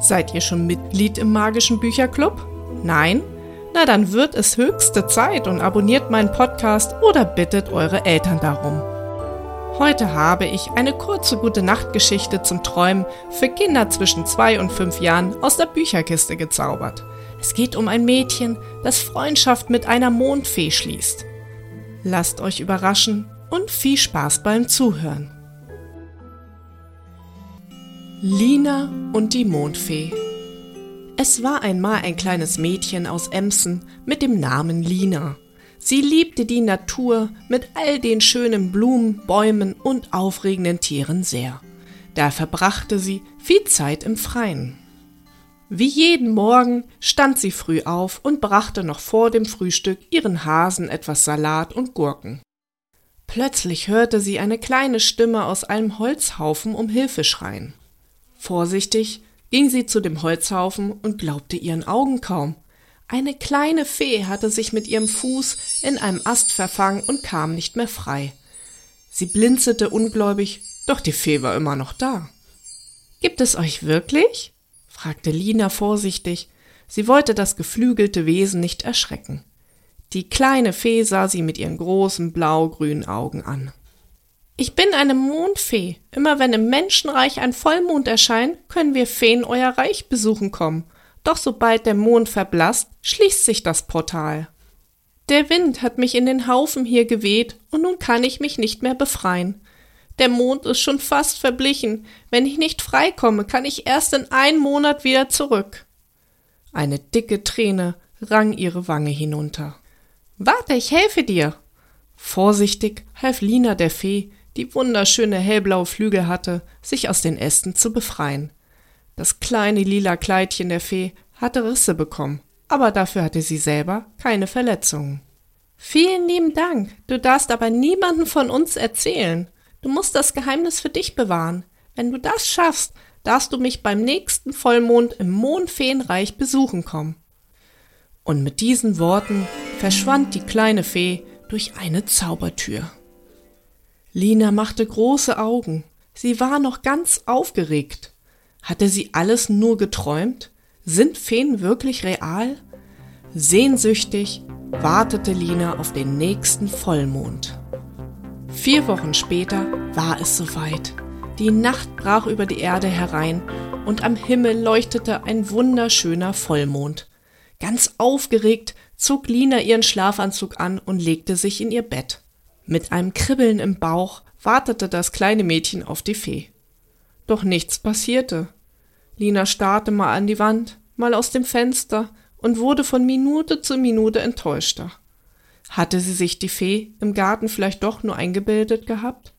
Seid ihr schon Mitglied im magischen Bücherclub? Nein? Na dann wird es höchste Zeit und abonniert meinen Podcast oder bittet eure Eltern darum. Heute habe ich eine kurze gute Nachtgeschichte zum Träumen für Kinder zwischen zwei und fünf Jahren aus der Bücherkiste gezaubert. Es geht um ein Mädchen, das Freundschaft mit einer Mondfee schließt. Lasst euch überraschen und viel Spaß beim Zuhören. Lina und die Mondfee Es war einmal ein kleines Mädchen aus Emsen mit dem Namen Lina. Sie liebte die Natur mit all den schönen Blumen, Bäumen und aufregenden Tieren sehr. Da verbrachte sie viel Zeit im Freien. Wie jeden Morgen stand sie früh auf und brachte noch vor dem Frühstück ihren Hasen etwas Salat und Gurken. Plötzlich hörte sie eine kleine Stimme aus einem Holzhaufen um Hilfe schreien. Vorsichtig ging sie zu dem Holzhaufen und glaubte ihren Augen kaum. Eine kleine Fee hatte sich mit ihrem Fuß in einem Ast verfangen und kam nicht mehr frei. Sie blinzelte ungläubig, doch die Fee war immer noch da. Gibt es euch wirklich? fragte Lina vorsichtig. Sie wollte das geflügelte Wesen nicht erschrecken. Die kleine Fee sah sie mit ihren großen blau-grünen Augen an. Ich bin eine Mondfee. Immer wenn im Menschenreich ein Vollmond erscheint, können wir Feen euer Reich besuchen kommen. Doch sobald der Mond verblasst, schließt sich das Portal. Der Wind hat mich in den Haufen hier geweht und nun kann ich mich nicht mehr befreien. Der Mond ist schon fast verblichen. Wenn ich nicht freikomme, kann ich erst in einem Monat wieder zurück. Eine dicke Träne rang ihre Wange hinunter. Warte, ich helfe dir. Vorsichtig half Lina der Fee, die wunderschöne hellblaue Flügel hatte, sich aus den Ästen zu befreien. Das kleine lila Kleidchen der Fee hatte Risse bekommen, aber dafür hatte sie selber keine Verletzungen. Vielen lieben Dank, du darfst aber niemanden von uns erzählen. Du musst das Geheimnis für dich bewahren. Wenn du das schaffst, darfst du mich beim nächsten Vollmond im Mondfeenreich besuchen kommen. Und mit diesen Worten verschwand die kleine Fee durch eine Zaubertür. Lina machte große Augen. Sie war noch ganz aufgeregt. Hatte sie alles nur geträumt? Sind Feen wirklich real? Sehnsüchtig wartete Lina auf den nächsten Vollmond. Vier Wochen später war es soweit. Die Nacht brach über die Erde herein und am Himmel leuchtete ein wunderschöner Vollmond. Ganz aufgeregt zog Lina ihren Schlafanzug an und legte sich in ihr Bett. Mit einem Kribbeln im Bauch wartete das kleine Mädchen auf die Fee. Doch nichts passierte. Lina starrte mal an die Wand, mal aus dem Fenster und wurde von Minute zu Minute enttäuschter. Hatte sie sich die Fee im Garten vielleicht doch nur eingebildet gehabt?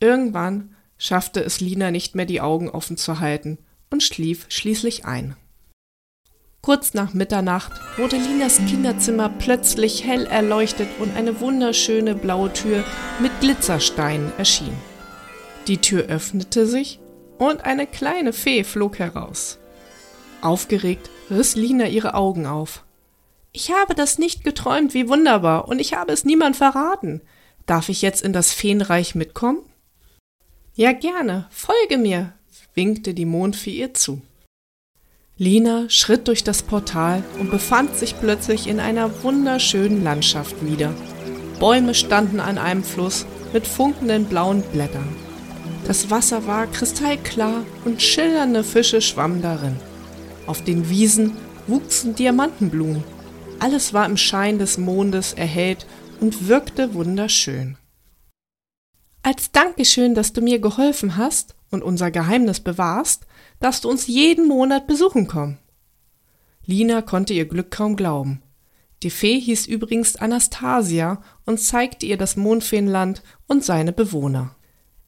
Irgendwann schaffte es Lina nicht mehr die Augen offen zu halten und schlief schließlich ein. Kurz nach Mitternacht wurde Linas Kinderzimmer plötzlich hell erleuchtet und eine wunderschöne blaue Tür mit Glitzersteinen erschien. Die Tür öffnete sich und eine kleine Fee flog heraus. Aufgeregt riss Lina ihre Augen auf. Ich habe das nicht geträumt, wie wunderbar, und ich habe es niemand verraten. Darf ich jetzt in das Feenreich mitkommen? Ja, gerne, folge mir, winkte die Mondfee ihr zu. Lina schritt durch das Portal und befand sich plötzlich in einer wunderschönen Landschaft wieder. Bäume standen an einem Fluss mit funkenden blauen Blättern. Das Wasser war kristallklar und schillernde Fische schwammen darin. Auf den Wiesen wuchsen Diamantenblumen. Alles war im Schein des Mondes erhellt und wirkte wunderschön. Als Dankeschön, dass du mir geholfen hast und unser Geheimnis bewahrst, darfst du uns jeden Monat besuchen kommen. Lina konnte ihr Glück kaum glauben. Die Fee hieß übrigens Anastasia und zeigte ihr das Mondfeenland und seine Bewohner.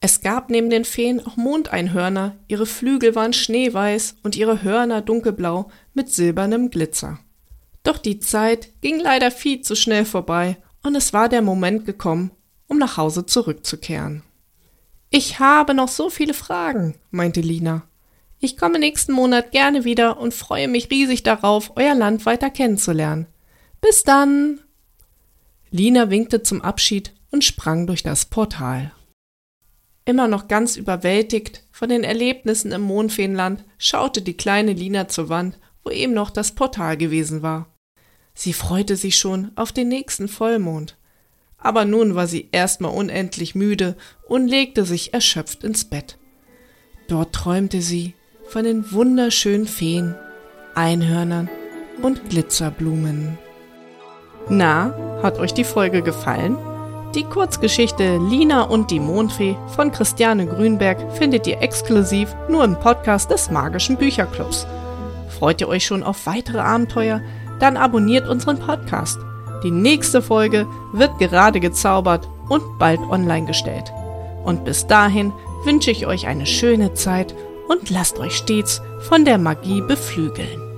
Es gab neben den Feen auch Mondeinhörner, ihre Flügel waren schneeweiß und ihre Hörner dunkelblau mit silbernem Glitzer. Doch die Zeit ging leider viel zu schnell vorbei und es war der Moment gekommen, um nach Hause zurückzukehren. Ich habe noch so viele Fragen, meinte Lina. Ich komme nächsten Monat gerne wieder und freue mich riesig darauf, euer Land weiter kennenzulernen. Bis dann! Lina winkte zum Abschied und sprang durch das Portal. Immer noch ganz überwältigt von den Erlebnissen im Mondfeenland, schaute die kleine Lina zur Wand, wo eben noch das Portal gewesen war. Sie freute sich schon auf den nächsten Vollmond. Aber nun war sie erstmal unendlich müde und legte sich erschöpft ins Bett. Dort träumte sie von den wunderschönen Feen, Einhörnern und Glitzerblumen. Na, hat euch die Folge gefallen? Die Kurzgeschichte Lina und die Mondfee von Christiane Grünberg findet ihr exklusiv nur im Podcast des Magischen Bücherclubs. Freut ihr euch schon auf weitere Abenteuer? Dann abonniert unseren Podcast. Die nächste Folge wird gerade gezaubert und bald online gestellt. Und bis dahin wünsche ich euch eine schöne Zeit und lasst euch stets von der Magie beflügeln.